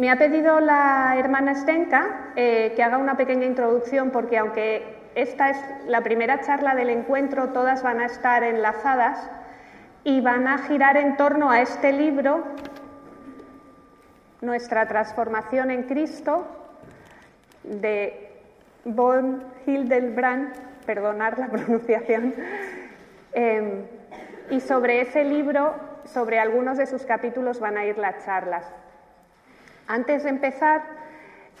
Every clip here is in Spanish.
Me ha pedido la hermana Stenka eh, que haga una pequeña introducción porque aunque esta es la primera charla del encuentro, todas van a estar enlazadas y van a girar en torno a este libro, Nuestra transformación en Cristo, de Von Hildebrand, perdonar la pronunciación, em, y sobre ese libro, sobre algunos de sus capítulos van a ir las charlas. Antes de empezar,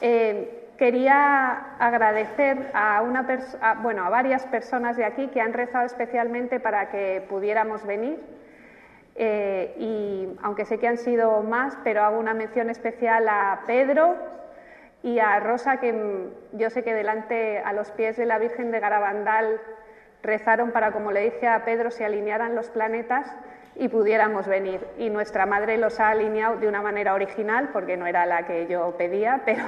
em, quería agradecer a, varias personas de aquí que han rezado especialmente para que pudiéramos venir. Eh, y aunque sé que han sido más, pero hago una mención especial a Pedro y a Rosa, que yo sé que delante, a los pies de la Virgen de Garabandal, rezaron para, como le dije a Pedro, se alinearan los planetas y pudiéramos venir. Y nuestra madre los ha alineado de una manera original, porque no era la que yo pedía, pero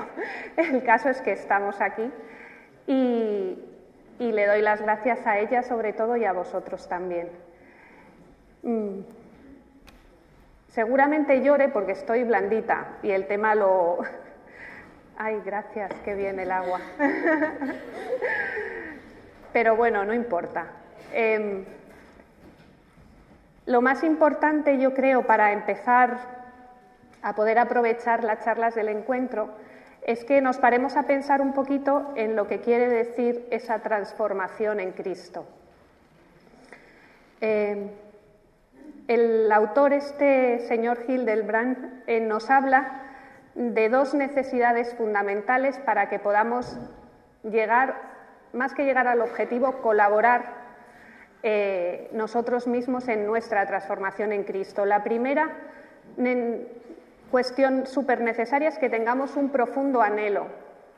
el caso es que estamos aquí. Y, le doy las gracias a ella sobre todo y a vosotros también. Mm. Seguramente llore porque estoy blandita y el tema lo... Ay, gracias, qué bien el agua. Pero bueno, no importa. Em, lo más importante, yo creo, para empezar a poder aprovechar las charlas del encuentro es que nos paremos a pensar un poquito en lo que quiere decir esa transformación en Cristo. Eh, el autor, este señor Hildebrand, eh, nos habla de dos necesidades fundamentales para que podamos llegar, más que llegar al objetivo, colaborar eh, nosotros mismos en nuestra transformación en Cristo. La primera cuestión súper necesaria es que tengamos un profundo anhelo,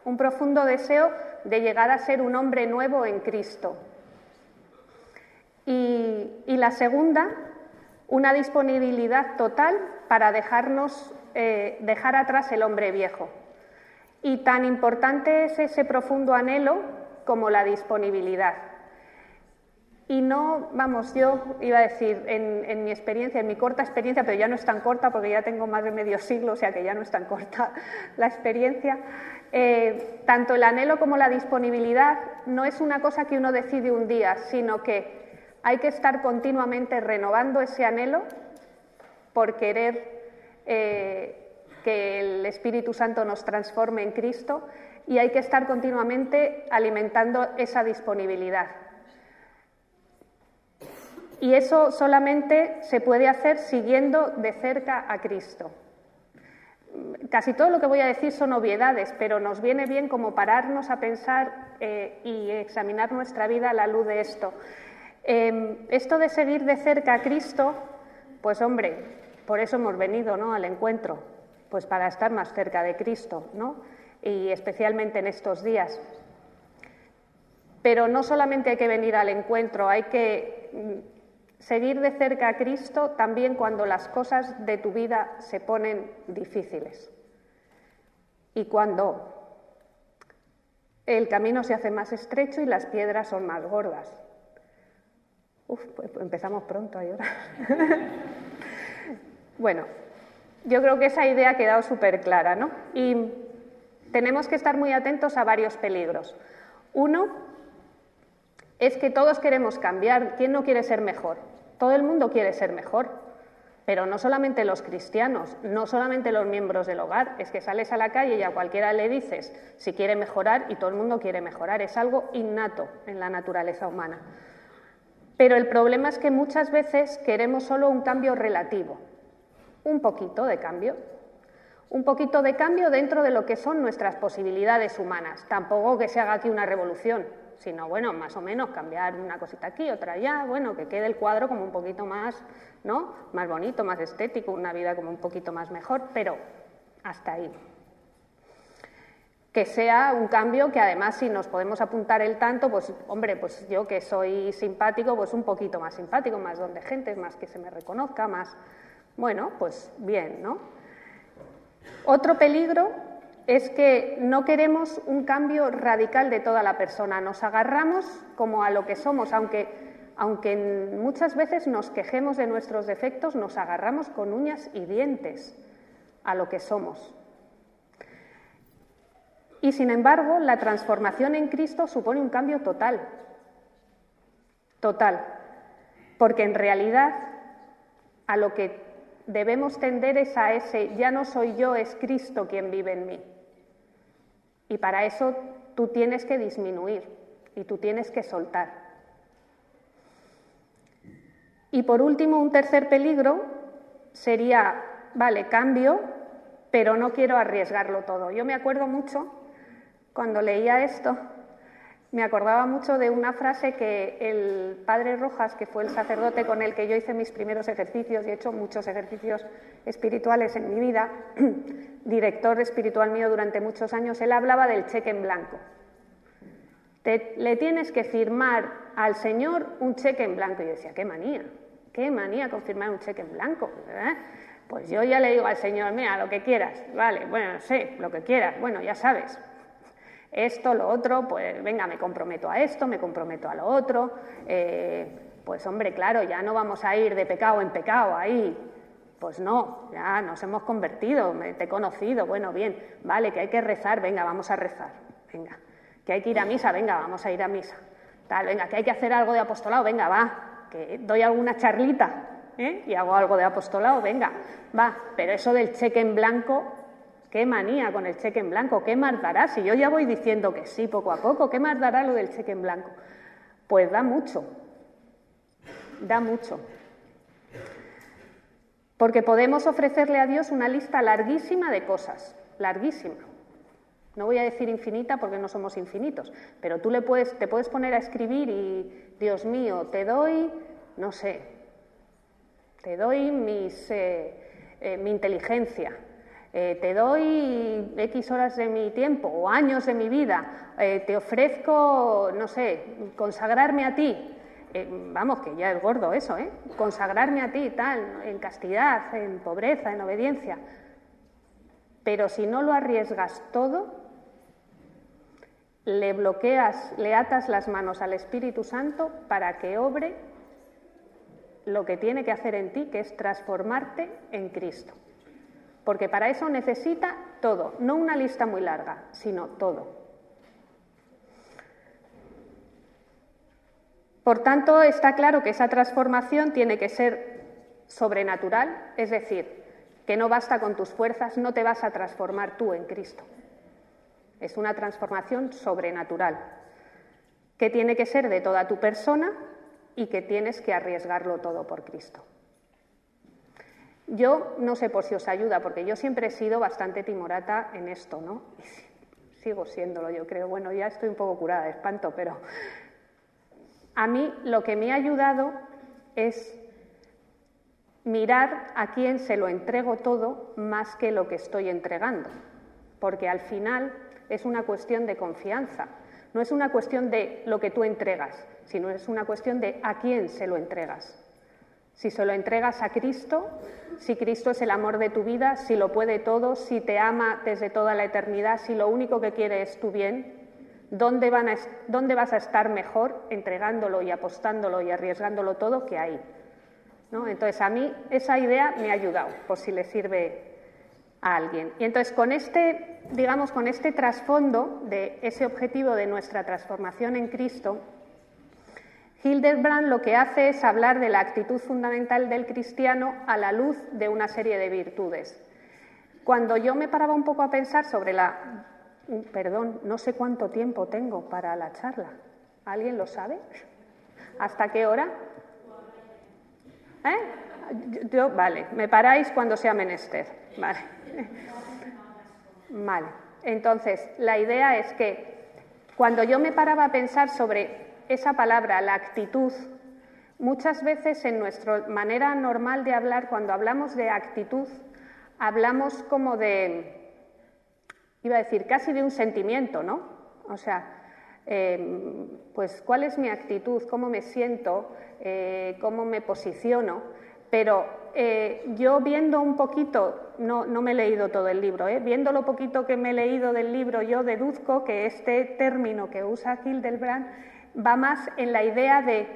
un profundo deseo de llegar a ser un hombre nuevo en Cristo. Y, la segunda, una disponibilidad total para dejarnos, eh, dejar atrás el hombre viejo. Y tan importante es ese profundo anhelo como la disponibilidad. Y no, vamos, yo iba a decir, en, mi experiencia, en mi corta experiencia, pero ya no es tan corta porque ya tengo más de medio siglo, o sea que ya no es tan corta la experiencia, eh, tanto el anhelo como la disponibilidad no es una cosa que uno decide un día, sino que hay que estar continuamente renovando ese anhelo por querer eh, que el Espíritu Santo nos transforme en Cristo y hay que estar continuamente alimentando esa disponibilidad. Y eso solamente se puede hacer siguiendo de cerca a Cristo. Casi todo lo que voy a decir son obviedades, pero nos viene bien como pararnos a pensar eh, y examinar nuestra vida a la luz de esto. Em, esto de seguir de cerca a Cristo, pues hombre, por eso hemos venido ¿no? al encuentro, pues para estar más cerca de Cristo, ¿no? y especialmente en estos días. Pero no solamente hay que venir al encuentro, hay que Seguir de cerca a Cristo también cuando las cosas de tu vida se ponen difíciles y cuando el camino se hace más estrecho y las piedras son más gordas. Uf, pues empezamos pronto a llorar. bueno, yo creo que esa idea ha quedado súper clara, ¿no? Y tenemos que estar muy atentos a varios peligros. Uno es que todos queremos cambiar. ¿Quién no quiere ser mejor? Todo el mundo quiere ser mejor, pero no solamente los cristianos, no solamente los miembros del hogar, es que sales a la calle y a cualquiera le dices si quiere mejorar y todo el mundo quiere mejorar, es algo innato en la naturaleza humana. Pero el problema es que muchas veces queremos solo un cambio relativo, un poquito de cambio, un poquito de cambio dentro de lo que son nuestras posibilidades humanas, tampoco que se haga aquí una revolución, sino bueno, más o menos cambiar una cosita aquí, otra allá, bueno, que quede el cuadro como un poquito más, ¿no? Más bonito, más estético, una vida como un poquito más mejor, pero hasta ahí. Que sea un cambio que además si nos podemos apuntar el tanto, pues hombre, pues yo que soy simpático, pues un poquito más simpático, más donde gente, más que se me reconozca, más, bueno, pues bien, ¿no? Otro peligro es que no queremos un cambio radical de toda la persona, nos agarramos como a lo que somos, aunque, aunque muchas veces nos quejemos de nuestros defectos, nos agarramos con uñas y dientes a lo que somos. Y sin embargo, la transformación en Cristo supone un cambio total. Total. Porque en realidad a lo que debemos tender es a ese ya no soy yo, es Cristo quien vive en mí. Y para eso tú tienes que disminuir y tú tienes que soltar. Y por último, un tercer peligro sería, vale, cambio, pero no quiero arriesgarlo todo. Yo me acuerdo mucho, cuando leía esto, me acordaba mucho de una frase que el padre Rojas, que fue el sacerdote con el que yo hice mis primeros ejercicios y he hecho muchos ejercicios espirituales en mi vida, director espiritual mío durante muchos años, él hablaba del cheque en blanco. le tienes que firmar al Señor un cheque en blanco. Y yo decía, qué manía, qué manía con firmar un cheque en blanco. Pues yo ya le digo al Señor, mira, lo que quieras, vale, bueno, sé, lo que quieras, bueno, ya sabes, esto, lo otro, pues venga, me comprometo a esto, me comprometo a lo otro, eh, pues hombre, claro, ya no vamos a ir de pecado en pecado ahí, pues no, ya nos hemos convertido, te he conocido, bueno, bien, vale, que hay que rezar, venga, vamos a rezar, venga, que hay que ir a misa, venga, vamos a ir a misa, tal, venga, que hay que hacer algo de apostolado, venga, va, que doy alguna charlita ¿eh? y hago algo de apostolado, venga, va, pero eso del cheque en blanco, Qué manía con el cheque en blanco, qué más dará. Si yo ya voy diciendo que sí poco a poco, ¿qué más dará lo del cheque en blanco? Pues da mucho, da mucho. Porque podemos ofrecerle a Dios una lista larguísima de cosas, larguísima. No voy a decir infinita porque no somos infinitos, pero tú le puedes, te puedes poner a escribir y, Dios mío, te doy, no sé, te doy mis, eh, mi inteligencia, eh, te doy X horas de mi tiempo o años de mi vida, eh, te ofrezco, no sé, consagrarme a ti. Eh, vamos, que ya es gordo eso, ¿eh? Consagrarme a ti, tal, en castidad, en pobreza, en obediencia. Pero si no lo arriesgas todo, le bloqueas, le atas las manos al Espíritu Santo para que obre lo que tiene que hacer en ti, que es transformarte en Cristo porque para eso necesita todo, no una lista muy larga, sino todo. Por tanto, está claro que esa transformación tiene que ser sobrenatural, es decir, que no basta con tus fuerzas, no te vas a transformar tú en Cristo. Es una transformación sobrenatural, que tiene que ser de toda tu persona y que tienes que arriesgarlo todo por Cristo. Yo no sé por si os ayuda, porque yo siempre he sido bastante timorata en esto, ¿no? sigo siéndolo, yo creo. Bueno, ya estoy un poco curada de espanto, pero a mí lo que me ha ayudado es mirar a quién se lo entrego todo más que lo que estoy entregando, porque al final es una cuestión de confianza, no es una cuestión de lo que tú entregas, sino es una cuestión de a quién se lo entregas. Si se lo entregas a Cristo, si Cristo es el amor de tu vida, si lo puede todo, si te ama desde toda la eternidad, si lo único que quiere es tu bien, ¿dónde, vas a estar mejor entregándolo y apostándolo y arriesgándolo todo que ahí? Entonces, a mí esa idea me ha ayudado, por si le sirve a alguien. Y entonces, con este, digamos, con este trasfondo de ese objetivo de nuestra transformación en Cristo, Hildebrand lo que hace es hablar de la actitud fundamental del cristiano a la luz de una serie de virtudes. Cuando yo me paraba un poco a pensar sobre la... Perdón, no sé cuánto tiempo tengo para la charla. ¿Alguien lo sabe? ¿Hasta qué hora? ¿Eh? Yo, vale, me paráis cuando sea menester. Vale. Vale. Entonces, la idea es que cuando yo me paraba a pensar sobre esa palabra, la actitud, muchas veces en nuestra manera normal de hablar, cuando hablamos de actitud, hablamos como de, iba a decir, casi de un sentimiento, ¿no? O sea, em, pues cuál es mi actitud, cómo me siento, eh, cómo me posiciono, pero eh, yo viendo un poquito, no, no, me he leído todo el libro, ¿eh? viendo lo poquito que me he leído del libro, yo deduzco que este término que usa Hildebrand va más en la idea de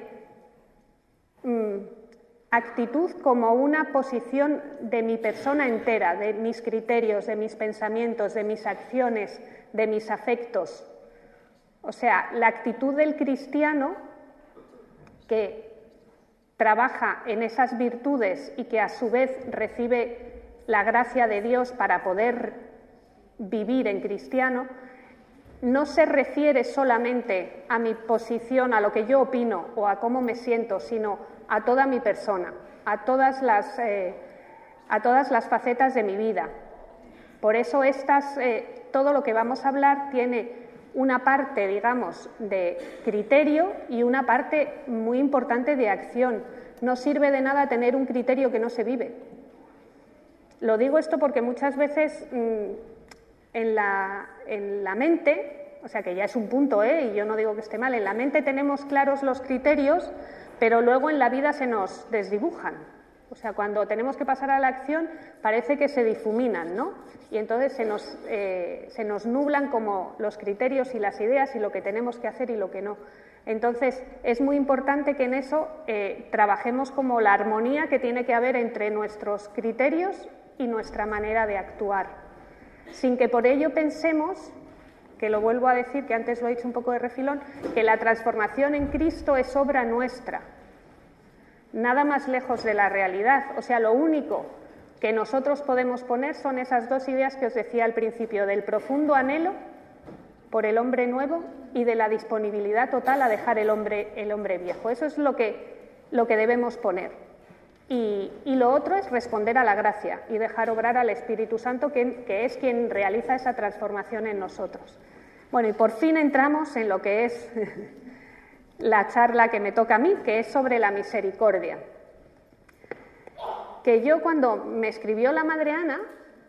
mm, actitud como una posición de mi persona entera, de mis criterios, de mis pensamientos, de mis acciones, de mis afectos. O sea, la actitud del cristiano que trabaja en esas virtudes y que a su vez recibe la gracia de Dios para poder vivir en cristiano, no se refiere solamente a mi posición, a lo que yo opino o a cómo me siento, sino a toda mi persona, a todas las, eh, a todas las facetas de mi vida. Por eso eh, todo lo que vamos a hablar tiene una parte, digamos, de criterio y una parte muy importante de acción. No sirve de nada tener un criterio que no se vive. Lo digo esto porque muchas veces mm, en, la, en la mente, o sea que ya es un punto, ¿eh? y yo no digo que esté mal, en la mente tenemos claros los criterios, pero luego en la vida se nos desdibujan. O sea, cuando tenemos que pasar a la acción parece que se difuminan, ¿no? Y entonces se nos, eh, se nos nublan como los criterios y las ideas y lo que tenemos que hacer y lo que no. Entonces, es muy importante que en eso eh, trabajemos como la armonía que tiene que haber entre nuestros criterios y nuestra manera de actuar, sin que por ello pensemos, que lo vuelvo a decir, que antes lo he dicho un poco de refilón, que la transformación en Cristo es obra nuestra, nada más lejos de la realidad. O sea, lo único que nosotros podemos poner son esas dos ideas que os decía al principio, del profundo anhelo por el hombre nuevo y de la disponibilidad total a dejar el hombre, el hombre viejo. Eso es lo que, lo que debemos poner. Y, lo otro es responder a la gracia y dejar obrar al Espíritu Santo, que, es quien realiza esa transformación en nosotros. Bueno, y por fin entramos en lo que es la charla que me toca a mí, que es sobre la misericordia. Que yo cuando me escribió la madre Ana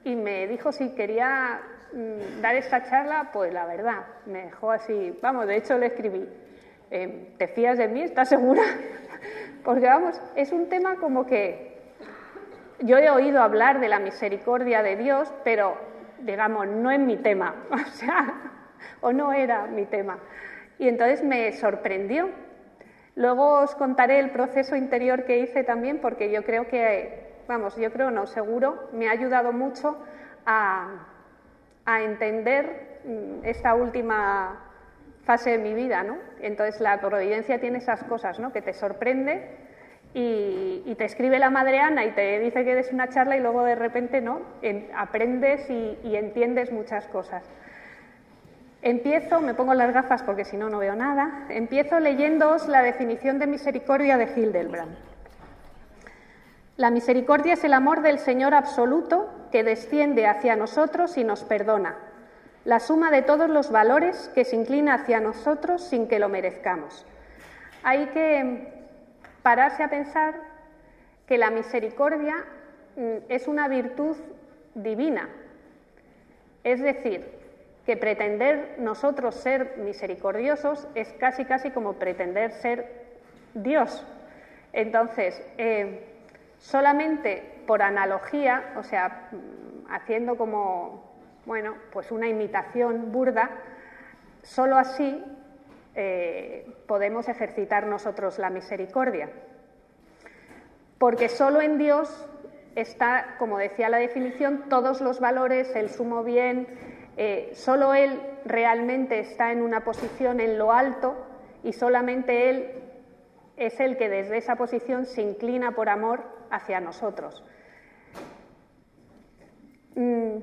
y me dijo si quería mm, dar esta charla, pues la verdad, me dejó así, vamos, de hecho le escribí, eh, ¿te fías de mí? ¿Estás segura? Porque vamos, es un tema como que yo he oído hablar de la misericordia de Dios, pero digamos, no es mi tema, o sea, o no era mi tema y entonces me sorprendió. Luego os contaré el proceso interior que hice también porque yo creo que, vamos, yo creo, no, seguro, me ha ayudado mucho a, entender mm, esta última fase de mi vida, ¿no? Entonces la providencia tiene esas cosas, ¿no? Que te sorprende y, te escribe la madre Ana y te dice que eres una charla y luego de repente, ¿no? aprendes y entiendes muchas cosas. Empiezo, me pongo las gafas porque si no, no veo nada. Empiezo leyéndoos la definición de misericordia de Hildebrand. La misericordia es el amor del Señor absoluto que desciende hacia nosotros y nos perdona, la suma de todos los valores que se inclina hacia nosotros sin que lo merezcamos. Hay que pararse a pensar que la misericordia mm, es una virtud divina, es decir, que pretender nosotros ser misericordiosos es casi casi como pretender ser Dios. Entonces, eh, solamente por analogía, o sea, mm, haciendo como, bueno, pues una imitación burda, solo así eh, podemos ejercitar nosotros la misericordia. Porque solo en Dios está, como decía la definición, todos los valores, el sumo bien, eh, solo Él realmente está en una posición en lo alto y solamente Él es el que desde esa posición se inclina por amor hacia nosotros. Mm,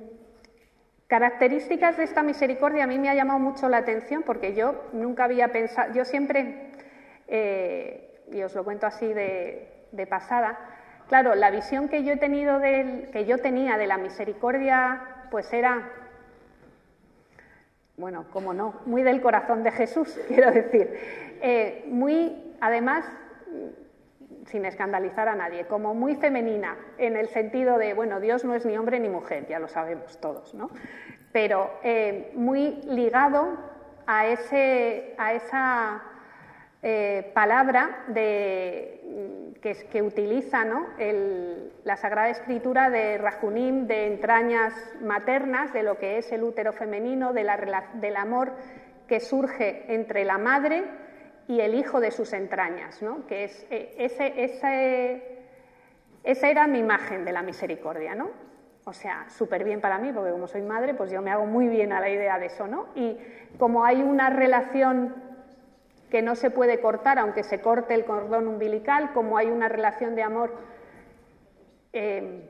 características de esta misericordia a mí me ha llamado mucho la atención porque yo nunca había pensado, yo siempre, eh, y os lo cuento así de, pasada, claro, la visión que yo he tenido que yo tenía de la misericordia, pues era bueno, cómo no, muy del corazón de Jesús, quiero decir, eh, muy, además, sin escandalizar a nadie, como muy femenina, en el sentido de, bueno, Dios no es ni hombre ni mujer, ya lo sabemos todos, ¿no? Pero eh, muy ligado a, ese, a esa eh, palabra de, mm, que, utiliza la Sagrada Escritura de Rajunim, de entrañas maternas, de lo que es el útero femenino, de la, del amor que surge entre la madre y el hijo de sus entrañas, que es eh, ese, Esa era mi imagen de la misericordia, ¿no? O sea, súper bien para mí, porque como soy madre, pues yo me hago muy bien a la idea de eso, ¿no? Y como hay una relación que no se puede cortar, aunque se corte el cordón umbilical, como hay una relación de amor, eh,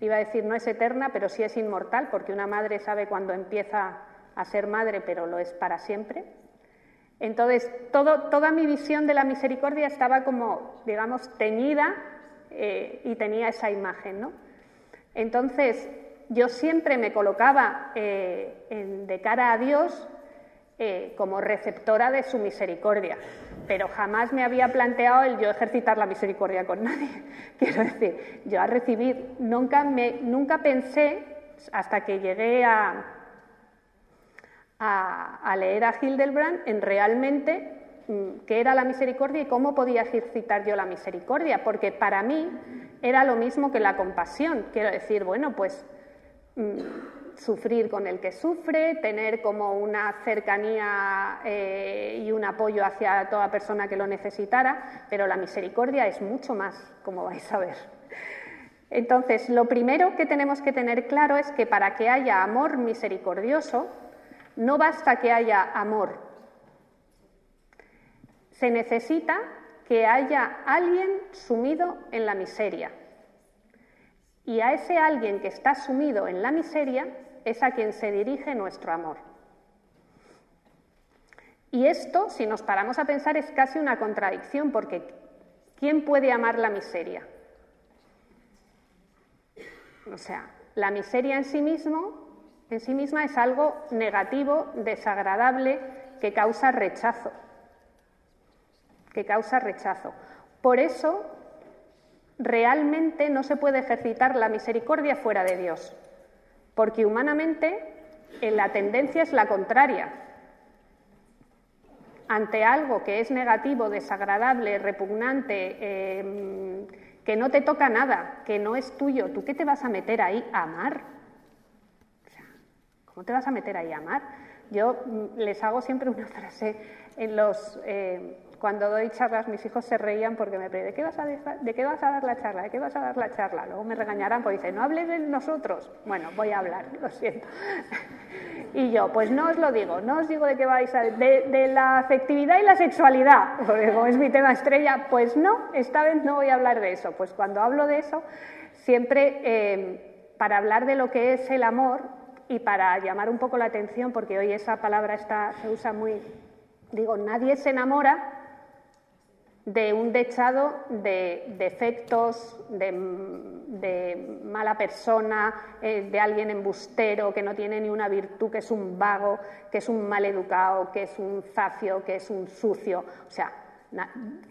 iba a decir no es eterna, pero sí es inmortal, porque una madre sabe cuándo empieza a ser madre, pero lo es para siempre. Entonces, toda mi visión de la misericordia estaba como, digamos, teñida eh, y tenía esa imagen, ¿no? Entonces, yo siempre me colocaba eh, de cara a Dios eh, como receptora de su misericordia, pero jamás me había planteado el yo ejercitar la misericordia con nadie. Quiero decir, yo a recibir, nunca, me, nunca pensé, hasta que llegué a, a, leer a Hildebrand, en realmente mm, qué era la misericordia y cómo podía ejercitar yo la misericordia, porque para mí era lo mismo que la compasión. Quiero decir, bueno, pues mm, sufrir con el que sufre, tener como una cercanía eh, y un apoyo hacia toda persona que lo necesitara, pero la misericordia es mucho más, como vais a ver. Entonces, lo primero que tenemos que tener claro es que para que haya amor misericordioso, no basta que haya amor, se necesita que haya alguien sumido en la miseria. Y a ese alguien que está sumido en la miseria es a quien se dirige nuestro amor. Y esto, si nos paramos a pensar, es casi una contradicción, porque ¿quién puede amar la miseria? O sea, la miseria en sí mismo, en sí misma es algo negativo, desagradable, que causa rechazo. Que causa rechazo. Por eso, realmente no se puede ejercitar la misericordia fuera de Dios porque humanamente la tendencia es la contraria. Ante algo que es negativo, desagradable, repugnante, em, que no te toca nada, que no es tuyo, ¿tú qué te vas a meter ahí a amar? ¿Cómo te vas a meter ahí a amar? Yo mm, les hago siempre una frase en los, eh, cuando doy charlas, mis hijos se reían porque me piden, ¿de qué, vas a ¿de qué vas a dar la charla? ¿De qué vas a dar la charla? Luego me regañarán porque dicen, no hables de nosotros. Bueno, voy a hablar, lo siento. y yo, pues no os lo digo, no os digo de qué vais a... De, de la afectividad y la sexualidad, porque como es mi tema estrella, pues no, esta vez no voy a hablar de eso. Pues cuando hablo de eso, siempre eh, para hablar de lo que es el amor y para llamar un poco la atención, porque hoy esa palabra está, se usa muy... Digo, nadie se enamora de un dechado de defectos, de, mala persona, eh, de alguien embustero que no tiene ni una virtud, que es un vago, que es un mal educado, que es un zafio, que es un sucio, o sea,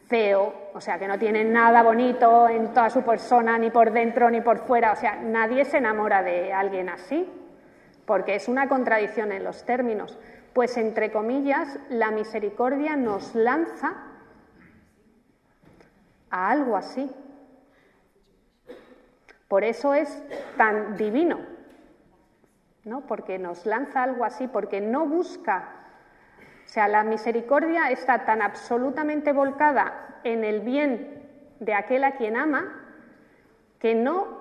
feo, o sea, que no tiene nada bonito en toda su persona, ni por dentro ni por fuera, o sea, nadie se enamora de alguien así, porque es una contradicción en los términos. Pues, entre comillas, la misericordia nos lanza a algo así. Por eso es tan divino, ¿no? Porque nos lanza algo así, porque no busca, o sea, la misericordia está tan absolutamente volcada en el bien de aquel a quien ama que no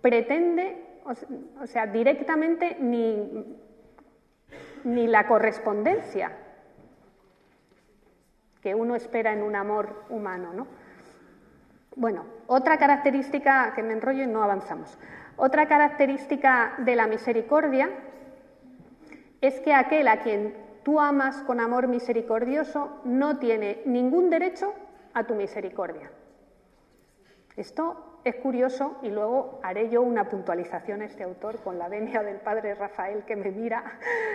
pretende, o sea, directamente ni, ni la correspondencia que uno espera en un amor humano, ¿no? Bueno, otra característica, que me enrollo y no avanzamos, otra característica de la misericordia es que aquel a quien tú amas con amor misericordioso no tiene ningún derecho a tu misericordia. Esto es curioso y luego haré yo una puntualización a este autor con la venia del padre Rafael que me mira,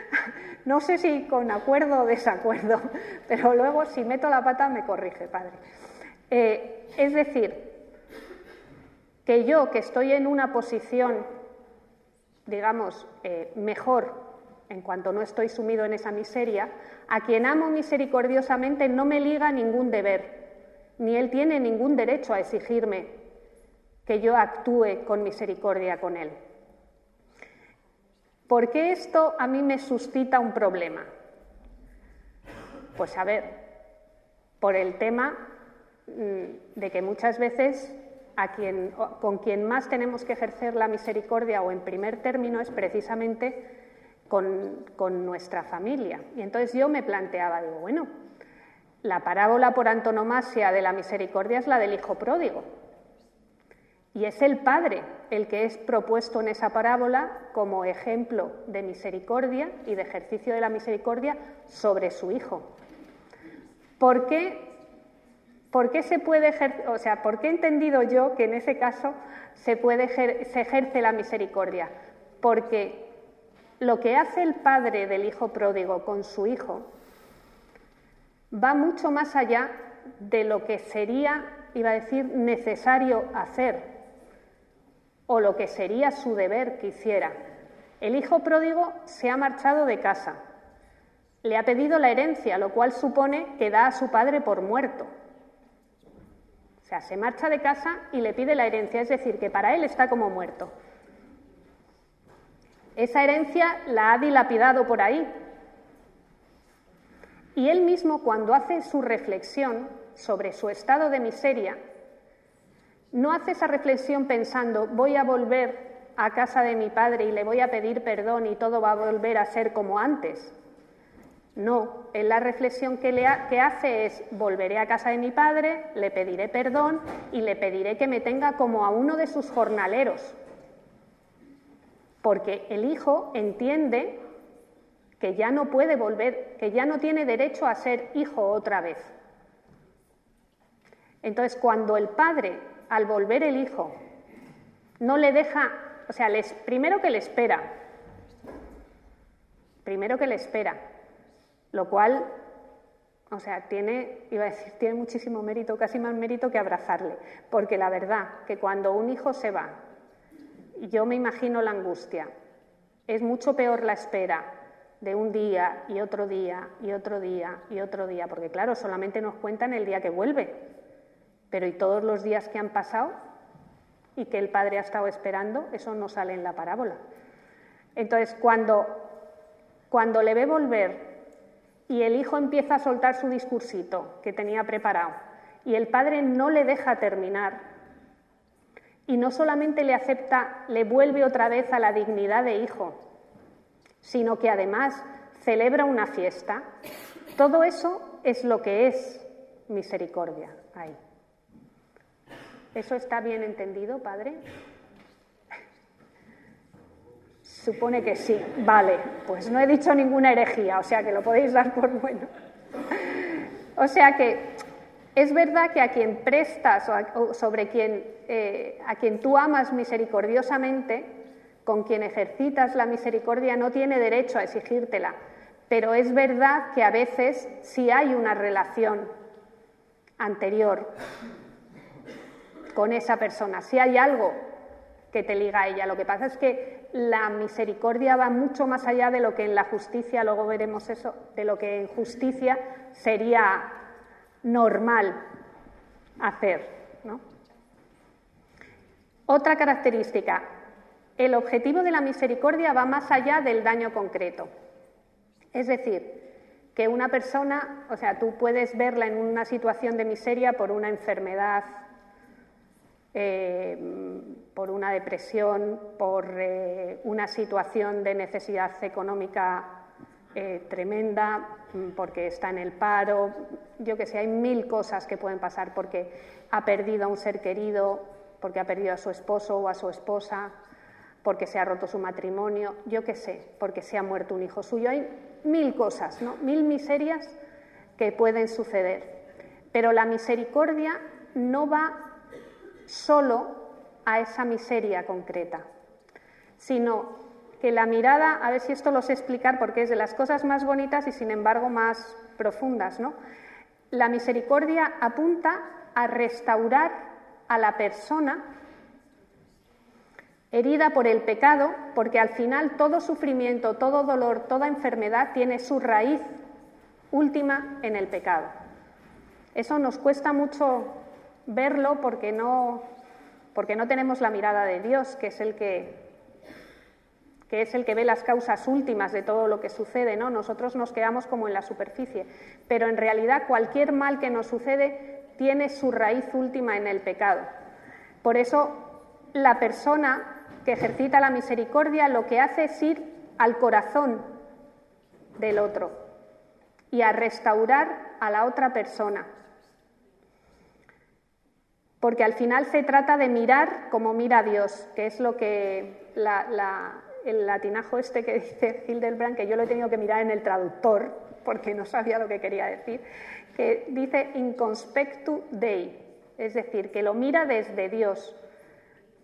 no sé si con acuerdo o desacuerdo, pero luego si meto la pata me corrige, padre. Eh, es decir, que yo que estoy en una posición, digamos, eh, mejor en cuanto no estoy sumido en esa miseria, a quien amo misericordiosamente no me liga ningún deber, ni él tiene ningún derecho a exigirme que yo actúe con misericordia con él. ¿Por qué esto a mí me suscita un problema? Pues a ver, por el tema Mm, de que muchas veces con quien más tenemos que ejercer la misericordia o en primer término es precisamente con, con nuestra familia. Y entonces yo me planteaba, digo, bueno, la parábola por antonomasia de la misericordia es la del hijo pródigo. Y es el padre el que es propuesto en esa parábola como ejemplo de misericordia y de ejercicio de la misericordia sobre su hijo. ¿Por qué ¿Por qué se puede o sea, por qué he entendido yo que en ese caso se puede se ejerce la misericordia? Porque lo que hace el padre del hijo pródigo con su hijo va mucho más allá de lo que sería, iba a decir, necesario hacer o lo que sería su deber que hiciera. El hijo pródigo se ha marchado de casa, le ha pedido la herencia, lo cual supone que da a su padre por muerto. O sea, se marcha de casa y le pide la herencia, es decir, que para él está como muerto. Esa herencia la ha dilapidado por ahí. Y él mismo, cuando hace su reflexión sobre su estado de miseria, no hace esa reflexión pensando, voy a volver a casa de mi padre y le voy a pedir perdón y todo va a volver a ser como antes. No, él la reflexión que, le que hace es, volveré a casa de mi padre, le pediré perdón y le pediré que me tenga como a uno de sus jornaleros. Porque el hijo entiende que ya no puede volver, que ya no tiene derecho a ser hijo otra vez. Entonces, cuando el padre, al volver el hijo, no le deja, o sea, les, primero que le espera, primero que le espera, lo cual, o sea, tiene, iba a decir, tiene muchísimo mérito, casi más mérito que abrazarle, porque la verdad que cuando un hijo se va, yo me imagino la angustia, es mucho peor la espera de un día y otro día y otro día y otro día, porque claro, solamente nos cuentan el día que vuelve, pero ¿y todos los días que han pasado y que el padre ha estado esperando? Eso no sale en la parábola. Entonces, cuando, cuando le ve volver y el hijo empieza a soltar su discursito que tenía preparado y el padre no le deja terminar y no solamente le acepta, le vuelve otra vez a la dignidad de hijo, sino que además celebra una fiesta, todo eso es lo que es misericordia ahí. ¿Eso está bien entendido, padre? Supone que sí. Vale, pues no he dicho ninguna herejía, o sea que lo podéis dar por bueno. O sea que es verdad que a quien prestas o, sobre quien, eh, a quien tú amas misericordiosamente, con quien ejercitas la misericordia, no tiene derecho a exigírtela. Pero es verdad que a veces sí hay una relación anterior con esa persona, si hay algo que te liga a ella. Lo que pasa es que la misericordia va mucho más allá de lo que en la justicia, luego veremos eso, de lo que en justicia sería normal hacer. Otra característica, el objetivo de la misericordia va más allá del daño concreto. Es decir, que una persona, o sea, tú puedes verla en una situación de miseria por una enfermedad eh, por una depresión, por eh, una situación de necesidad económica eh, tremenda, mm, porque está en el paro, yo que sé, hay mil cosas que pueden pasar porque ha perdido a un ser querido, porque ha perdido a su esposo o a su esposa, porque se ha roto su matrimonio, yo que sé, porque se ha muerto un hijo suyo. Hay mil cosas, ¿no? mil miserias que pueden suceder. Pero la misericordia no va solo a esa miseria concreta, sino que la mirada, a ver si esto lo sé explicar porque es de las cosas más bonitas y sin embargo más profundas, ¿no? La misericordia apunta a restaurar a la persona herida por el pecado, porque al final todo sufrimiento, todo dolor, toda enfermedad tiene su raíz última en el pecado. Eso nos cuesta mucho verlo porque no, porque no tenemos la mirada de Dios, que es el que, que es el que ve las causas últimas de todo lo que sucede, ¿no? Nosotros nos quedamos como en la superficie, pero en realidad cualquier mal que nos sucede tiene su raíz última en el pecado. Por eso la persona que ejercita la misericordia lo que hace es ir al corazón del otro y a restaurar a la otra persona. Porque al final se trata de mirar como mira Dios, que es lo que el latinajo este que dice Hildebrand, que yo lo he tenido que mirar en el traductor, porque no sabía lo que quería decir, que dice inconspectu Dei, es decir, que lo mira desde Dios,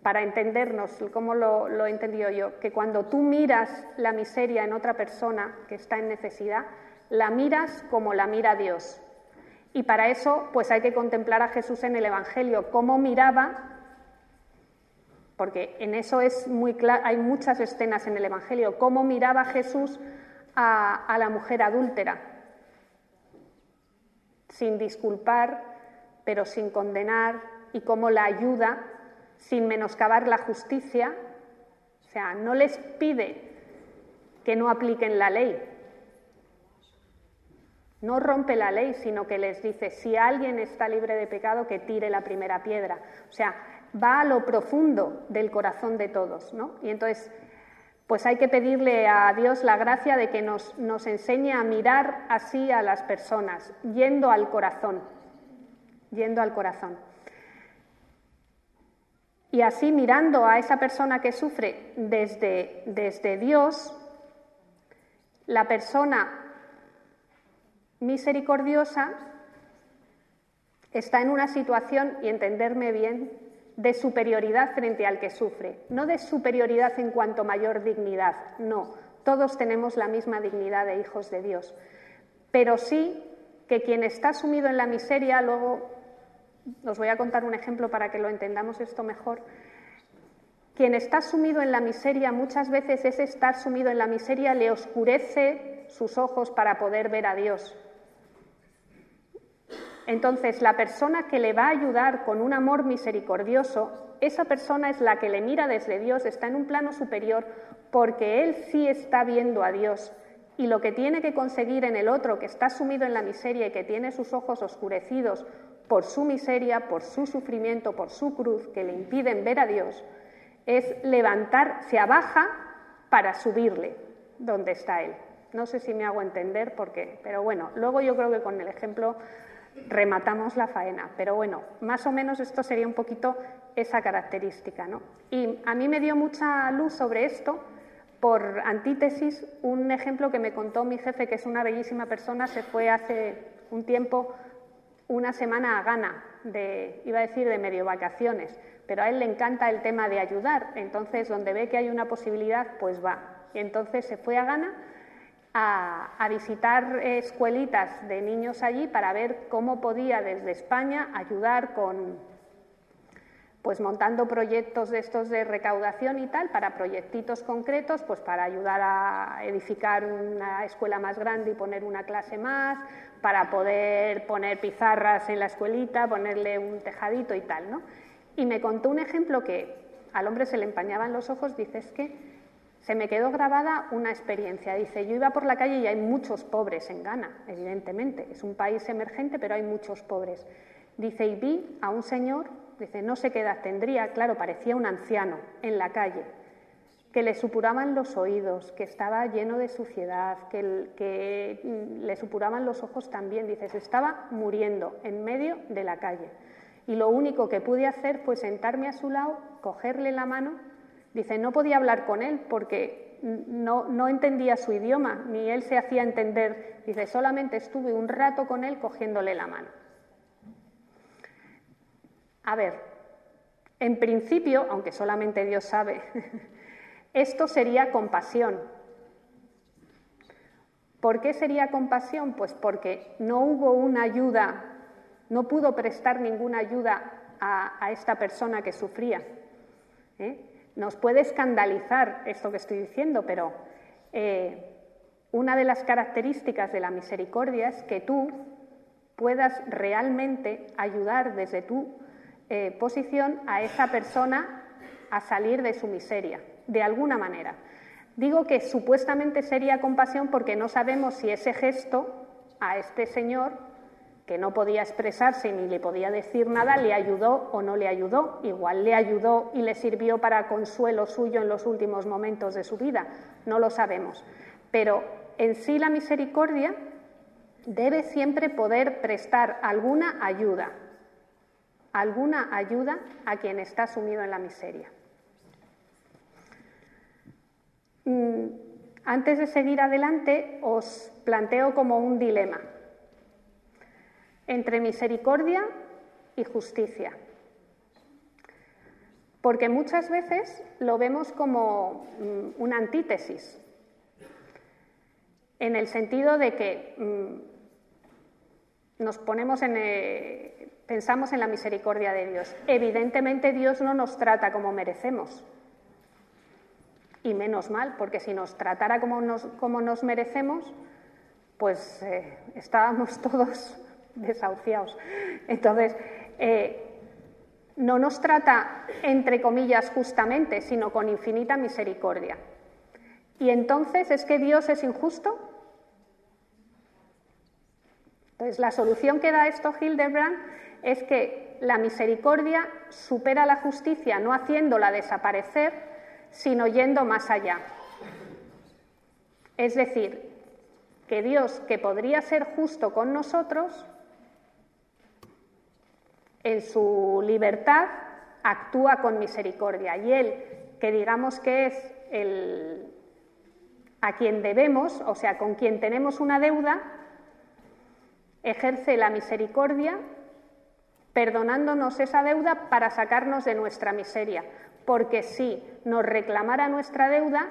para entendernos, como lo, lo he entendido yo, que cuando tú miras la miseria en otra persona que está en necesidad, la miras como la mira Dios. Y para eso, pues hay que contemplar a Jesús en el Evangelio, cómo miraba, porque en eso es muy claro, hay muchas escenas en el Evangelio, cómo miraba Jesús a, la mujer adúltera, sin disculpar, pero sin condenar, y cómo la ayuda sin menoscabar la justicia, o sea, no les pide que no apliquen la ley, no rompe la ley, sino que les dice, si alguien está libre de pecado, que tire la primera piedra. O sea, va a lo profundo del corazón de todos, ¿no? Y entonces, pues hay que pedirle a Dios la gracia de que nos, nos enseñe a mirar así a las personas, yendo al corazón, yendo al corazón. Y así mirando a esa persona que sufre desde, desde Dios, la persona misericordiosa está en una situación, y entenderme bien, de superioridad frente al que sufre, no de superioridad en cuanto mayor dignidad, no, todos tenemos la misma dignidad de hijos de Dios, pero sí que quien está sumido en la miseria, luego os voy a contar un ejemplo para que lo entendamos esto mejor, quien está sumido en la miseria muchas veces ese estar sumido en la miseria le oscurece sus ojos para poder ver a Dios. Entonces, la persona que le va a ayudar con un amor misericordioso, esa persona es la que le mira desde Dios, está en un plano superior, porque él sí está viendo a Dios. Y lo que tiene que conseguir en el otro, que está sumido en la miseria y que tiene sus ojos oscurecidos por su miseria, por su sufrimiento, por su cruz, que le impiden ver a Dios, es levantar, se abaja para subirle donde está Él. No sé si me hago entender por qué, pero bueno, luego yo creo que con el ejemplo rematamos la faena. Pero bueno, más o menos esto sería un poquito esa característica. ¿no? Y a mí me dio mucha luz sobre esto por antítesis un ejemplo que me contó mi jefe, que es una bellísima persona, se fue hace un tiempo, una semana a Ghana, de, iba a decir de medio vacaciones, pero a él le encanta el tema de ayudar, entonces donde ve que hay una posibilidad, pues va. Y entonces se fue a Ghana a, visitar escuelitas de niños allí para ver cómo podía desde España ayudar con, pues montando proyectos de estos de recaudación y tal, para proyectitos concretos, pues para ayudar a edificar una escuela más grande y poner una clase más, para poder poner pizarras en la escuelita, ponerle un tejadito y tal, ¿no? Y me contó un ejemplo que al hombre se le empañaban los ojos, dice, es que se me quedó grabada una experiencia. Dice, yo iba por la calle y hay muchos pobres en Ghana, evidentemente. Es un país emergente, pero hay muchos pobres. Dice, y vi a un señor, dice, no sé qué edad tendría, claro, parecía un anciano, en la calle, que le supuraban los oídos, que estaba lleno de suciedad, que, le supuraban los ojos también. Dice, se estaba muriendo en medio de la calle. Y lo único que pude hacer fue sentarme a su lado, cogerle la mano Dice, no podía hablar con él porque no, no, entendía su idioma, ni él se hacía entender. Dice, solamente estuve un rato con él cogiéndole la mano. A ver, en principio, aunque solamente Dios sabe, esto sería compasión. ¿Por qué sería compasión? Pues porque no hubo una ayuda, no pudo prestar ninguna ayuda a, esta persona que sufría. ¿eh? Nos puede escandalizar esto que estoy diciendo, pero eh, una de las características de la misericordia es que tú puedas realmente ayudar desde tu eh, posición a esa persona a salir de su miseria, de alguna manera. Digo que supuestamente sería compasión porque no sabemos si ese gesto a este señor que no podía expresarse ni le podía decir nada, le ayudó o no le ayudó. Igual le ayudó y le sirvió para consuelo suyo en los últimos momentos de su vida, no lo sabemos. Pero en sí la misericordia debe siempre poder prestar alguna ayuda, alguna ayuda a quien está sumido en la miseria. Mm, antes de seguir adelante, os planteo como un dilema entre misericordia y justicia. Porque muchas veces lo vemos como mm, una antítesis, en el sentido de que mm, nos ponemos en, eh, pensamos en la misericordia de Dios. Evidentemente Dios no nos trata como merecemos. Y menos mal, porque si nos tratara como nos, como nos merecemos, pues eh, estábamos todos desahuciados. Entonces, eh, no nos trata, entre comillas, justamente, sino con infinita misericordia. Y entonces, ¿es que Dios es injusto? Entonces, la solución que da esto Hildebrand es que la misericordia supera la justicia no haciéndola desaparecer, sino yendo más allá. Es decir, que Dios, que podría ser justo con nosotros, en su libertad actúa con misericordia y él, que digamos que es el a quien debemos, o sea, con quien tenemos una deuda, ejerce la misericordia perdonándonos esa deuda para sacarnos de nuestra miseria, porque si nos reclamara nuestra deuda,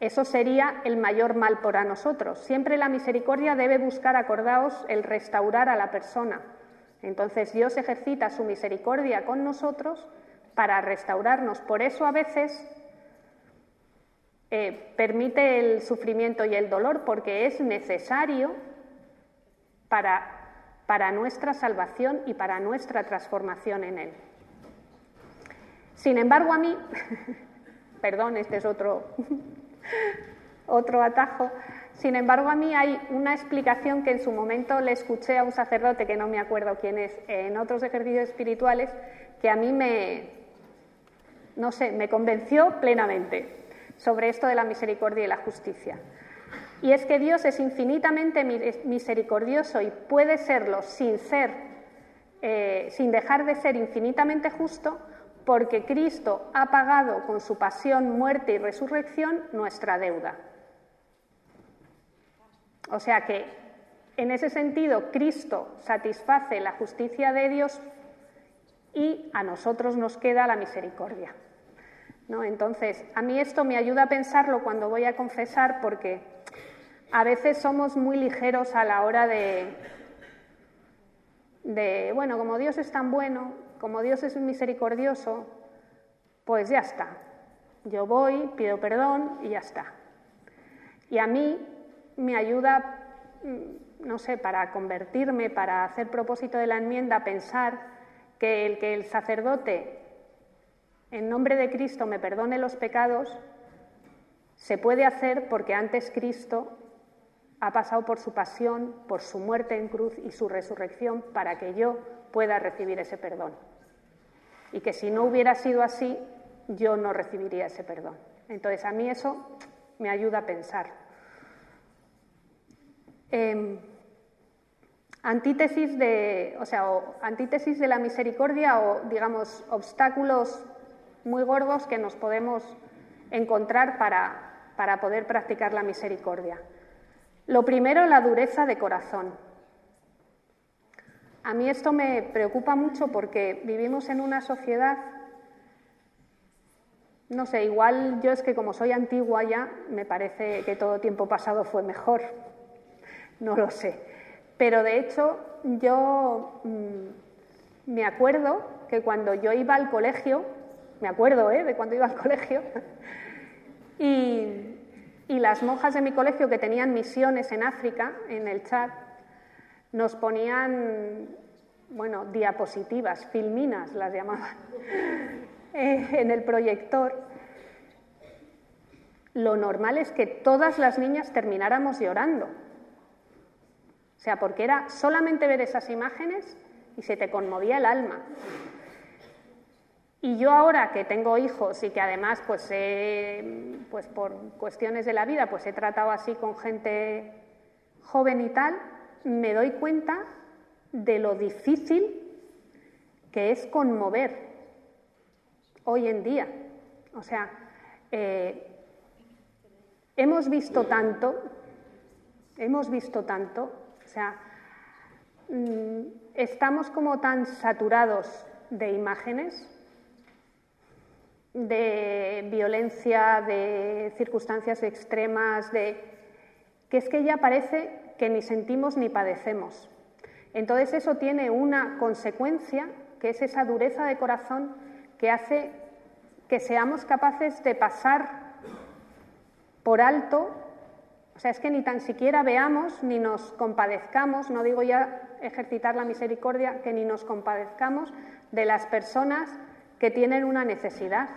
eso sería el mayor mal para nosotros. Siempre la misericordia debe buscar, acordaos, el restaurar a la persona. Entonces Dios ejercita su misericordia con nosotros para restaurarnos. Por eso a veces eh, permite el sufrimiento y el dolor, porque es necesario para, para nuestra salvación y para nuestra transformación en Él. Sin embargo, a mí, perdón, este es otro, otro atajo, sin embargo, a mí hay una explicación que en su momento le escuché a un sacerdote, que no me acuerdo quién es, en otros ejercicios espirituales, que a mí me, no sé, me convenció plenamente sobre esto de la misericordia y la justicia. Y es que Dios es infinitamente misericordioso y puede serlo sin ser, eh, sin dejar de ser infinitamente justo, porque Cristo ha pagado con su pasión, muerte y resurrección nuestra deuda. O sea que, en ese sentido, Cristo satisface la justicia de Dios y a nosotros nos queda la misericordia. ¿no? Entonces, a mí esto me ayuda a pensarlo cuando voy a confesar porque a veces somos muy ligeros a la hora de, de, bueno, como Dios es tan bueno, como Dios es misericordioso, pues ya está. Yo voy, pido perdón y ya está. Y a mí me ayuda, mm, no sé, para convertirme, para hacer propósito de la enmienda, pensar que el que el sacerdote, en nombre de Cristo, me perdone los pecados, se puede hacer porque antes Cristo ha pasado por su pasión, por su muerte en cruz y su resurrección para que yo pueda recibir ese perdón. Y que si no hubiera sido así, yo no recibiría ese perdón. Entonces a mí eso me ayuda a pensar. Em, antítesis de, o sea, antítesis de la misericordia o, digamos, obstáculos muy gordos que nos podemos encontrar para, para poder practicar la misericordia. Lo primero, la dureza de corazón. A mí esto me preocupa mucho porque vivimos en una sociedad, no sé, igual yo es que como soy antigua ya, me parece que todo tiempo pasado fue mejor, no lo sé. Pero de hecho, yo mm, me acuerdo que cuando yo iba al colegio, me acuerdo ¿eh? de cuando iba al colegio, y, y las monjas de mi colegio que tenían misiones en África, en el chat, nos ponían, bueno, diapositivas, filminas las llamaban, eh, en el proyector. Lo normal es que todas las niñas termináramos llorando O sea, porque era solamente ver esas imágenes y se te conmovía el alma. Y yo ahora que tengo hijos y que además, pues, pues por cuestiones de la vida, pues he tratado así con gente joven y tal, me doy cuenta de lo difícil que es conmover hoy en día. O sea, eh, hemos visto tanto, hemos visto tanto, sea, mm, estamos como tan saturados de imágenes, de violencia, de circunstancias extremas, de que es que ya parece que ni sentimos ni padecemos. Entonces eso tiene una consecuencia, que es esa dureza de corazón que hace que seamos capaces de pasar por alto, o sea, es que ni tan siquiera veamos ni nos compadezcamos, no digo ya ejercitar la misericordia, que ni nos compadezcamos de las personas que tienen una necesidad,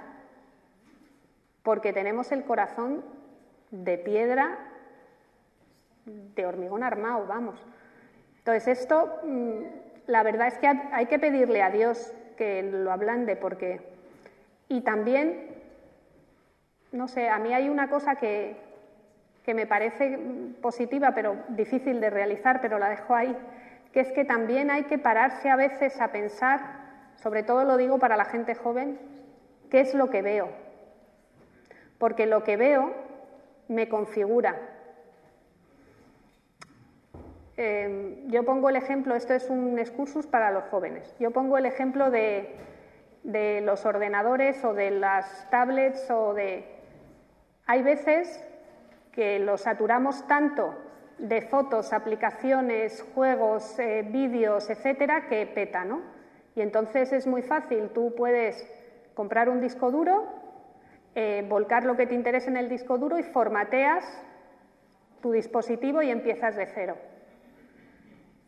porque tenemos el corazón de piedra, de hormigón armado, vamos. Entonces esto, mm, la verdad es que hay que pedirle a Dios que lo ablande, porque y también, no sé, a mí hay una cosa que, que me parece positiva, pero difícil de realizar, pero la dejo ahí, que es que también hay que pararse a veces a pensar, sobre todo lo digo para la gente joven, qué es lo que veo. Porque lo que veo me configura. Em, yo pongo el ejemplo, esto es un excursus para los jóvenes, yo pongo el ejemplo de, de los ordenadores o de las tablets o de... Hay veces que los saturamos tanto de fotos, aplicaciones, juegos, eh, vídeos, etcétera, que peta, ¿no? Y entonces es muy fácil, tú puedes comprar un disco duro, eh, volcar lo que te interese en el disco duro y formateas tu dispositivo y empiezas de cero.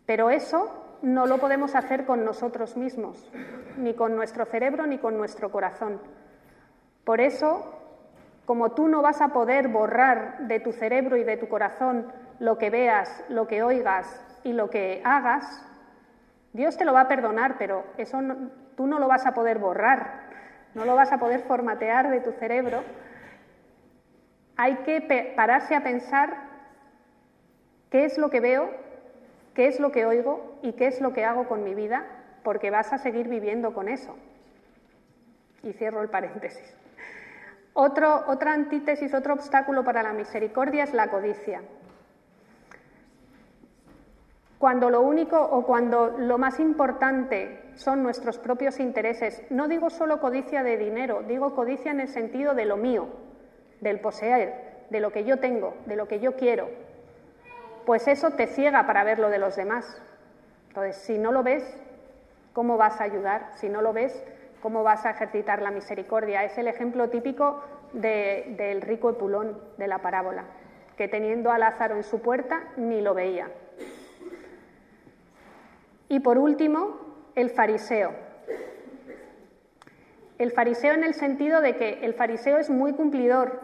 Pero eso no lo podemos hacer con nosotros mismos, ni con nuestro cerebro, ni con nuestro corazón. Por eso, como tú no vas a poder borrar de tu cerebro y de tu corazón lo que veas, lo que oigas y lo que hagas, Dios te lo va a perdonar, pero eso tú no lo vas a poder borrar, no lo vas a poder formatear de tu cerebro. Hay que pararse a pensar qué es lo que veo, qué es lo que oigo y qué es lo que hago con mi vida, porque vas a seguir viviendo con eso. Y cierro el paréntesis. Otro, otra antítesis, otro obstáculo para la misericordia es la codicia. Cuando lo único o cuando lo más importante son nuestros propios intereses, no digo solo codicia de dinero, digo codicia en el sentido de lo mío, del poseer, de lo que yo tengo, de lo que yo quiero, pues eso te ciega para ver lo de los demás. Entonces, si no lo ves, ¿cómo vas a ayudar? Si no lo ves, ¿cómo vas a ejercitar la misericordia? Es el ejemplo típico del rico Epulón de la parábola, que teniendo a Lázaro en su puerta ni lo veía. Y por último, el fariseo. El fariseo en el sentido de que el fariseo es muy cumplidor.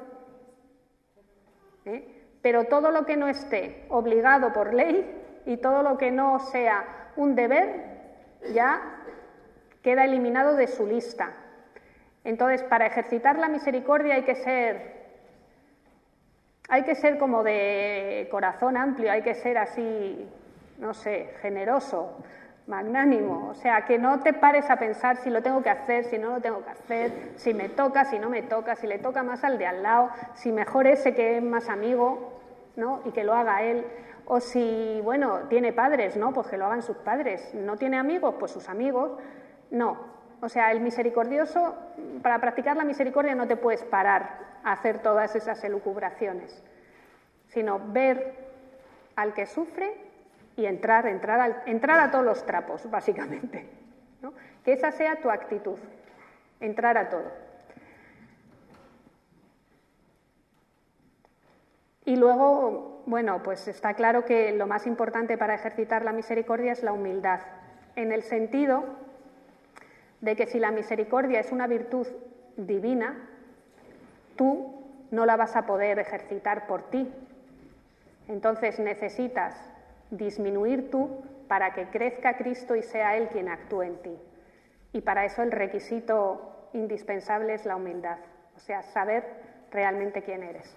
¿eh? pero todo lo que no esté obligado por ley y todo lo que no sea un deber ya queda eliminado de su lista. Entonces, para ejercitar la misericordia hay que ser hay que ser como de corazón amplio, hay que ser así, no sé, generoso, magnánimo, o sea, que no te pares a pensar si lo tengo que hacer, si no lo tengo que hacer, si me toca, si no me toca, si le toca más al de al lado, si mejor ese que es más amigo, ¿no? Y que lo haga él. O si, bueno, tiene padres, ¿no? Pues que lo hagan sus padres. ¿No tiene amigos? Pues sus amigos. No. O sea, el misericordioso, para practicar la misericordia no te puedes parar a hacer todas esas elucubraciones, sino ver al que sufre y entrar, entrar, a todos los trapos, básicamente. Que esa sea tu actitud, entrar a todo. Y luego, bueno, pues está claro que lo más importante para ejercitar la misericordia es la humildad, en el sentido de que si la misericordia es una virtud divina, tú no la vas a poder ejercitar por ti. Entonces necesitas disminuir tú para que crezca Cristo y sea Él quien actúe en ti. Y para eso el requisito indispensable es la humildad, o sea, saber realmente quién eres.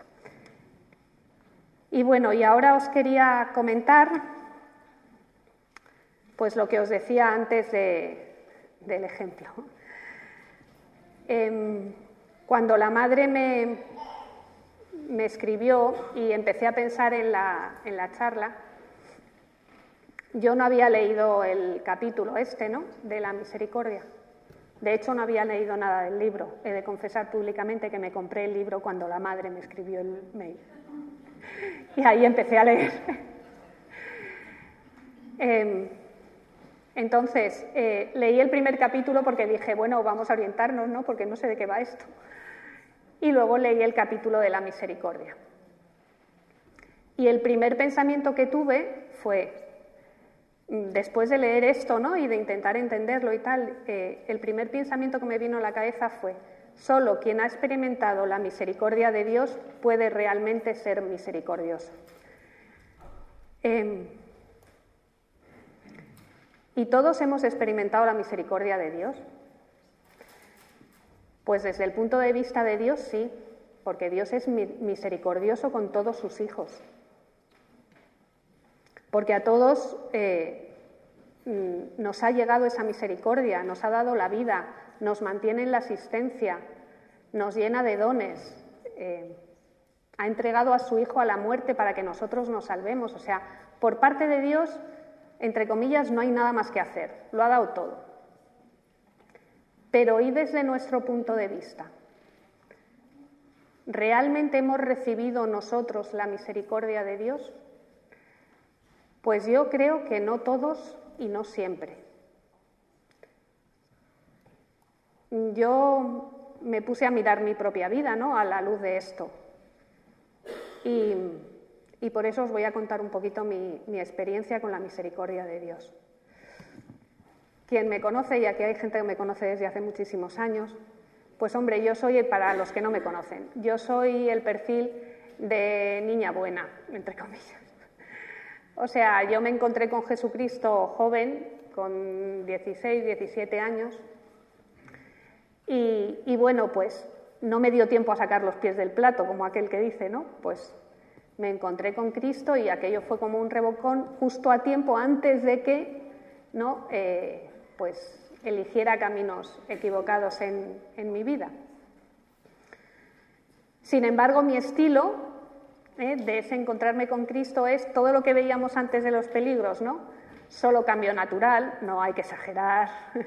Y bueno, y ahora os quería comentar, pues lo que os decía antes del ejemplo. Em, cuando la madre me, me, escribió y empecé a pensar en la, en la charla, yo no había leído el capítulo este, ¿no? De la misericordia. De hecho, no había leído nada del libro. He de confesar públicamente que me compré el libro cuando la madre me escribió el mail. Y ahí empecé a leer. Em, entonces, eh, leí el primer capítulo porque dije, bueno, vamos a orientarnos, ¿no? Porque no sé de qué va esto. Y luego leí el capítulo de la misericordia. Y el primer pensamiento que tuve fue, después de leer esto ¿no? y de intentar entenderlo y tal, eh, el primer pensamiento que me vino a la cabeza fue, solo quien ha experimentado la misericordia de Dios puede realmente ser misericordioso. Em, ¿Y todos hemos experimentado la misericordia de Dios? Pues desde el punto de vista de Dios sí, porque Dios es misericordioso con todos sus hijos porque a todos eh, mm, nos ha llegado esa misericordia, nos ha dado la vida, nos mantiene en la asistencia, nos llena de dones, eh, ha entregado a su Hijo a la muerte para que nosotros nos salvemos. O sea, por parte de Dios, entre comillas, no hay nada más que hacer, lo ha dado todo. Pero ¿y desde nuestro punto de vista? ¿Realmente hemos recibido nosotros la misericordia de Dios? Pues yo creo que no todos y no siempre. Yo me puse a mirar mi propia vida, ¿no? A la luz de esto. Y, por eso os voy a contar un poquito mi, experiencia con la misericordia de Dios. Quien me conoce, y aquí hay gente que me conoce desde hace muchísimos años, pues hombre, yo soy, para los que no me conocen, yo soy el perfil de niña buena, entre comillas. O sea, yo me encontré con Jesucristo joven, con 16, 17 años, y, bueno, pues no me dio tiempo a sacar los pies del plato, como aquel que dice, ¿no? Pues me encontré con Cristo y aquello fue como un rebocón justo a tiempo antes de que, ¿no? Eh, pues eligiera caminos equivocados en, en mi vida. Sin embargo, mi estilo ¿eh? de ese encontrarme con Cristo es todo lo que veíamos antes de los peligros, ¿no? Solo cambio natural, no hay que exagerar,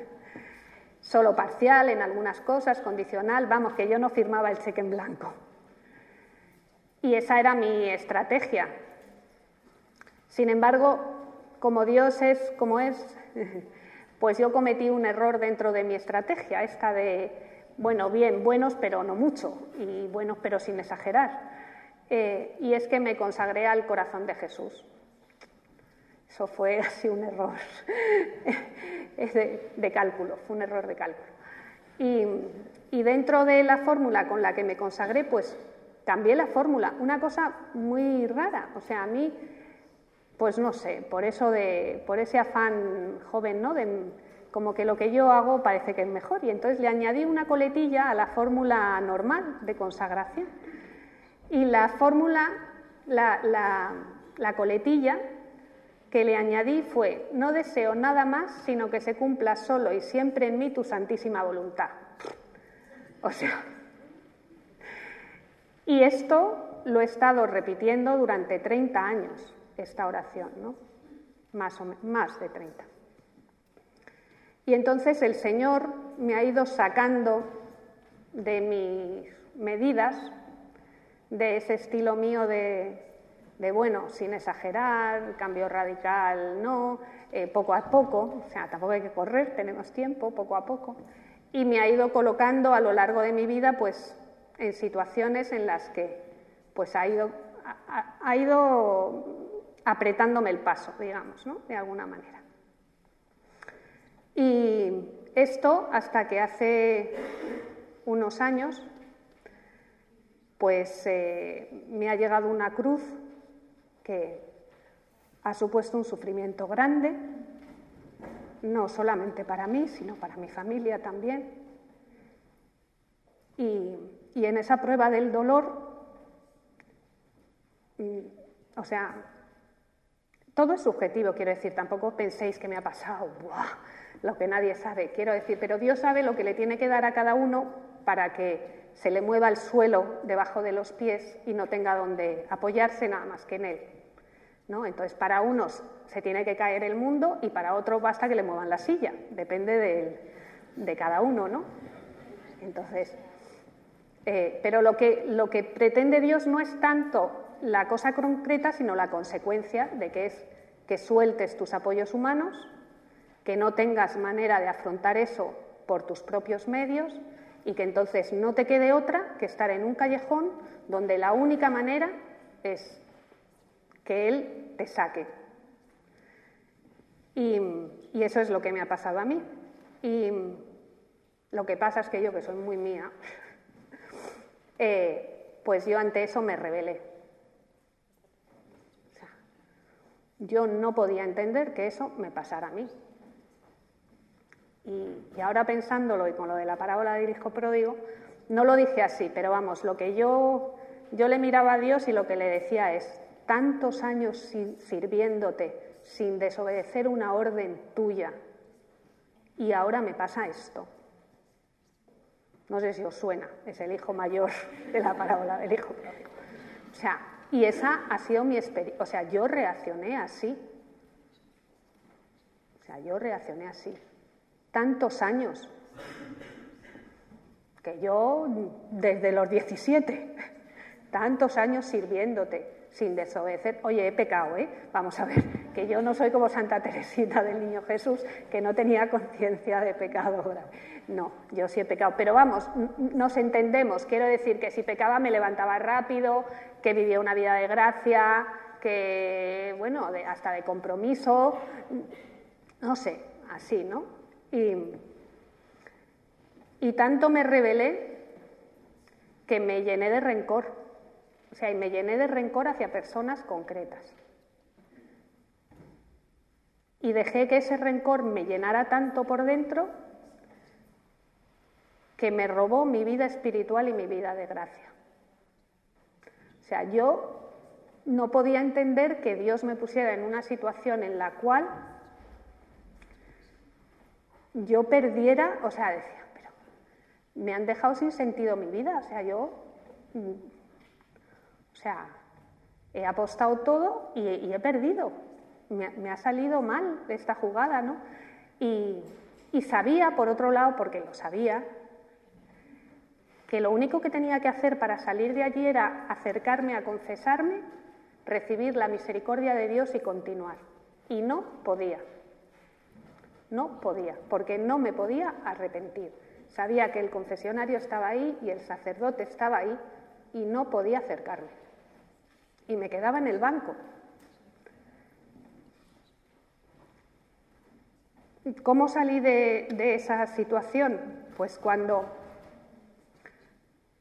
solo parcial en algunas cosas, condicional, vamos, que yo no firmaba el cheque en blanco. Y esa era mi estrategia. Sin embargo, como Dios es como es, pues yo cometí un error dentro de mi estrategia, esta de, bueno, bien, buenos pero no mucho, y buenos pero sin exagerar. Eh, y es que me consagré al corazón de Jesús. Eso fue así un error de, cálculo, fue un error de cálculo. Y dentro de la fórmula con la que me consagré, pues cambié la fórmula. Una cosa muy rara, o sea, a mí, pues no sé, por eso de, por ese afán joven, ¿no? De, como que lo que yo hago parece que es mejor. Y entonces le añadí una coletilla a la fórmula normal de consagración. Y la fórmula, la, coletilla que le añadí fue, no deseo nada más sino que se cumpla solo y siempre en mí tu santísima voluntad. O sea, y esto lo he estado repitiendo durante 30 años, esta oración, ¿no? Más, o más de 30. Y entonces el Señor me ha ido sacando de mis medidas de ese estilo mío de, bueno, sin exagerar, cambio radical no, eh, poco a poco, o sea, tampoco hay que correr, tenemos tiempo, poco a poco, y me ha ido colocando a lo largo de mi vida, pues, en situaciones en las que, pues, ha ido, ha, ido apretándome el paso, digamos. De alguna manera. Y esto hasta que hace unos años pues eh, me ha llegado una cruz que, ha supuesto un sufrimiento grande, no solamente para mí, sino para mi familia también. Y, en esa prueba del dolor, o sea, todo es subjetivo, quiero decir, tampoco penséis que me ha pasado lo que nadie sabe, quiero decir, pero Dios sabe lo que le tiene que dar a cada uno para que se le mueva el suelo debajo de los pies y no tenga donde apoyarse nada más que en él. ¿no? Entonces, para unos se tiene que caer el mundo y para otros basta que le muevan la silla, depende de, cada uno. ¿no? Entonces, eh, pero lo que, lo que pretende Dios no es tanto la cosa concreta, sino la consecuencia de que es que sueltes tus apoyos humanos, que no tengas manera de afrontar eso por tus propios medios y que entonces no te quede otra que estar en un callejón donde la única manera es que Él te saque. Y, eso es lo que me ha pasado a mí. Y lo que pasa es que yo, que soy muy mía, eh, pues yo ante eso me rebelé. yo no podía entender que eso me pasara a mí. Y, ahora pensándolo y con lo de la parábola del hijo pródigo, no lo dije así, pero vamos, lo que yo, yo le miraba a Dios y lo que le decía es, tantos años sirviéndote sin desobedecer una orden tuya y ahora me pasa esto. No sé si os suena, es el hijo mayor de la parábola del hijo pródigo. O sea, y esa ha sido mi experiencia, o sea, yo reaccioné así. O sea, yo reaccioné así tantos años, que yo desde los 17, tantos años sirviéndote sin desobedecer. Oye, he pecado, ¿eh? Vamos a ver, que yo no soy como Santa Teresita del Niño Jesús, que no tenía conciencia de pecado. No, yo sí he pecado. Pero vamos, nos entendemos. Quiero decir que si pecaba me levantaba rápido, que vivía una vida de gracia, que, bueno, hasta de compromiso, no sé, así, ¿no? Y, tanto me rebelé que me llené de rencor. O sea, y me llené de rencor hacia personas concretas. Y dejé que ese rencor me llenara tanto por dentro que me robó mi vida espiritual y mi vida de gracia. O sea, yo no podía entender que Dios me pusiera en una situación en la cual yo perdiera, o sea, decía, pero me han dejado sin sentido mi vida, o sea, yo, mm, o sea, he apostado todo y, he perdido, me, ha salido mal esta jugada, ¿no? Y, y sabía, por otro lado, porque lo sabía, que lo único que tenía que hacer para salir de allí era acercarme a confesarme, recibir la misericordia de Dios y continuar. Y no podía. No podía, porque no me podía arrepentir. Sabía que el confesionario estaba ahí y el sacerdote estaba ahí y no podía acercarme. Y me quedaba en el banco. ¿Cómo salí de, esa situación? Pues cuando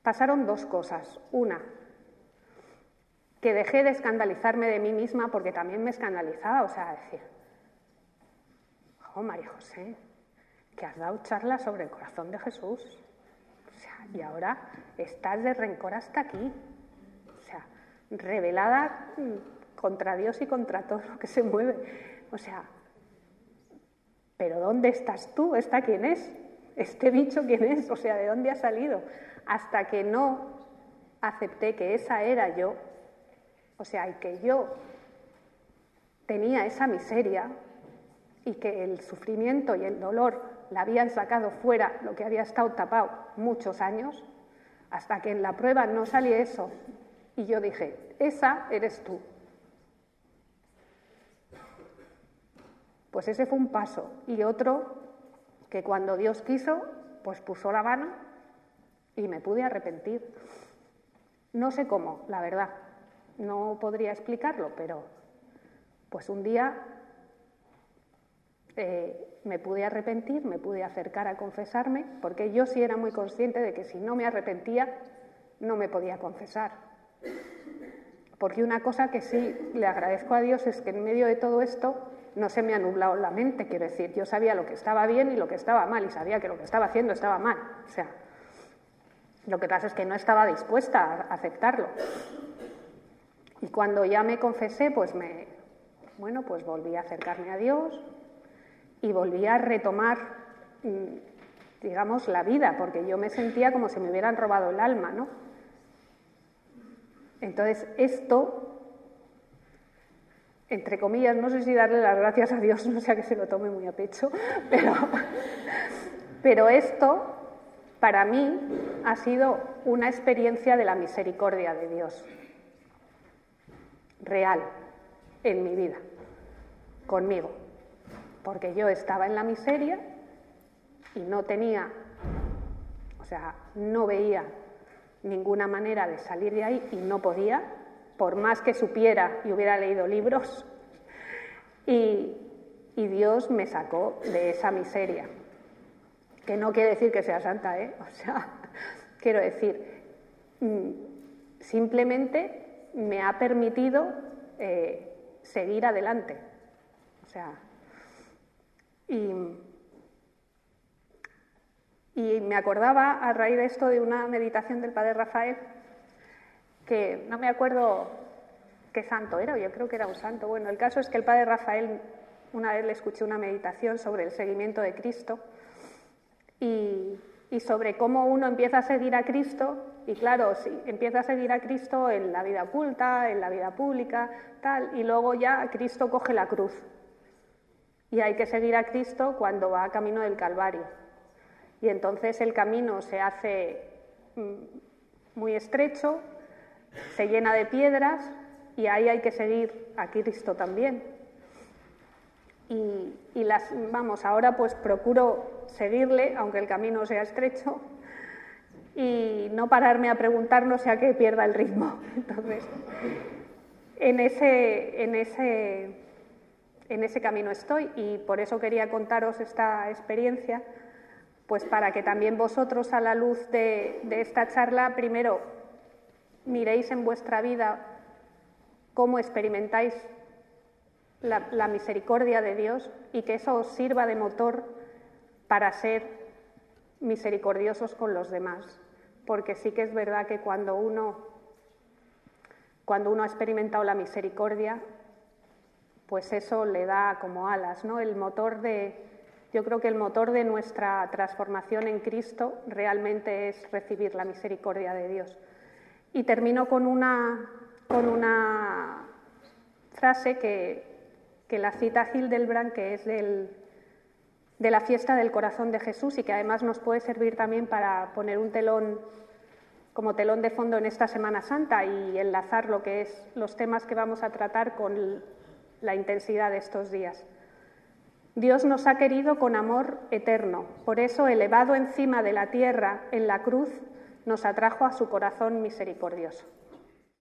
pasaron dos cosas. Una, que dejé de escandalizarme de mí misma porque también me escandalizaba, o sea, decir, oh María José, que has dado charla sobre el corazón de Jesús. O sea, y ahora estás de rencor hasta aquí. O sea, revelada mm, contra Dios y contra todo lo que se mueve. O sea, pero ¿dónde estás tú? ¿Esta quién es? ¿Este bicho quién es? O sea, ¿de dónde ha salido? Hasta que no acepté que esa era yo, o sea, y que yo tenía esa miseria, y que el sufrimiento y el dolor la habían sacado fuera lo que había estado tapado muchos años, hasta que en la prueba no salía eso. Y yo dije, esa eres tú. Pues ese fue un paso. Y otro que cuando Dios quiso, pues puso la mano y me pude arrepentir. No sé cómo, la verdad. No podría explicarlo, pero pues un día eh, me pude arrepentir, me pude acercar a confesarme, porque yo sí era muy consciente de que si no me arrepentía, no me podía confesar. Porque una cosa que sí le agradezco a Dios es que en medio de todo esto no se me ha nublado la mente, quiero decir, yo sabía lo que estaba bien y lo que estaba mal y sabía que lo que estaba haciendo estaba mal. O sea, lo que pasa es que no estaba dispuesta a aceptarlo. Y cuando ya me confesé, pues me, bueno, pues volví a acercarme a Dios y volví a retomar, mm, digamos, la vida, porque yo me sentía como si me hubieran robado el alma, ¿no? Entonces, esto entre comillas, no sé si darle las gracias a Dios, no sea que se lo tome muy a pecho, pero, pero esto para mí ha sido una experiencia de la misericordia de Dios, real, en mi vida, conmigo, porque yo estaba en la miseria y no tenía, o sea, no veía ninguna manera de salir de ahí y no podía, por más que supiera y hubiera leído libros, y, Dios me sacó de esa miseria. Que no quiere decir que sea santa, ¿eh? O sea, quiero decir, mm, simplemente me ha permitido eh, seguir adelante. O sea, y, y me acordaba a raíz de esto de una meditación del Padre Rafael no me acuerdo qué santo era, yo creo que era un santo. Bueno, el caso es que el padre Rafael, una vez le escuché una meditación sobre el seguimiento de Cristo y, sobre cómo uno empieza a seguir a Cristo, y claro, si empieza a seguir a Cristo en la vida oculta, en la vida pública, tal, y luego ya Cristo coge la cruz. Y hay que seguir a Cristo cuando va camino del Calvario. Y entonces el camino se hace mm, muy estrecho, se llena de piedras y ahí hay que seguir a Cristo también. Y, las, vamos, ahora pues procuro seguirle, aunque el camino sea estrecho, y no pararme a preguntar no sea que pierda el ritmo. Entonces, en ese, en ese, en ese camino estoy y por eso quería contaros esta experiencia, pues para que también vosotros a la luz de, de esta charla, primero miréis en vuestra vida cómo experimentáis la, misericordia de Dios y que eso os sirva de motor para ser misericordiosos con los demás. Porque sí que es verdad que cuando uno, cuando uno ha experimentado la misericordia, pues eso le da como alas, ¿no? El motor de, yo creo que el motor de nuestra transformación en Cristo realmente es recibir la misericordia de Dios. Y termino con una, con una frase que, la cita Hildebrand, que es del, de la fiesta del corazón de Jesús y que además nos puede servir también para poner un telón como telón de fondo en esta Semana Santa y enlazar lo que es los temas que vamos a tratar con la intensidad de estos días. Dios nos ha querido con amor eterno, por eso elevado encima de la tierra en la cruz nos atrajo a su corazón misericordioso.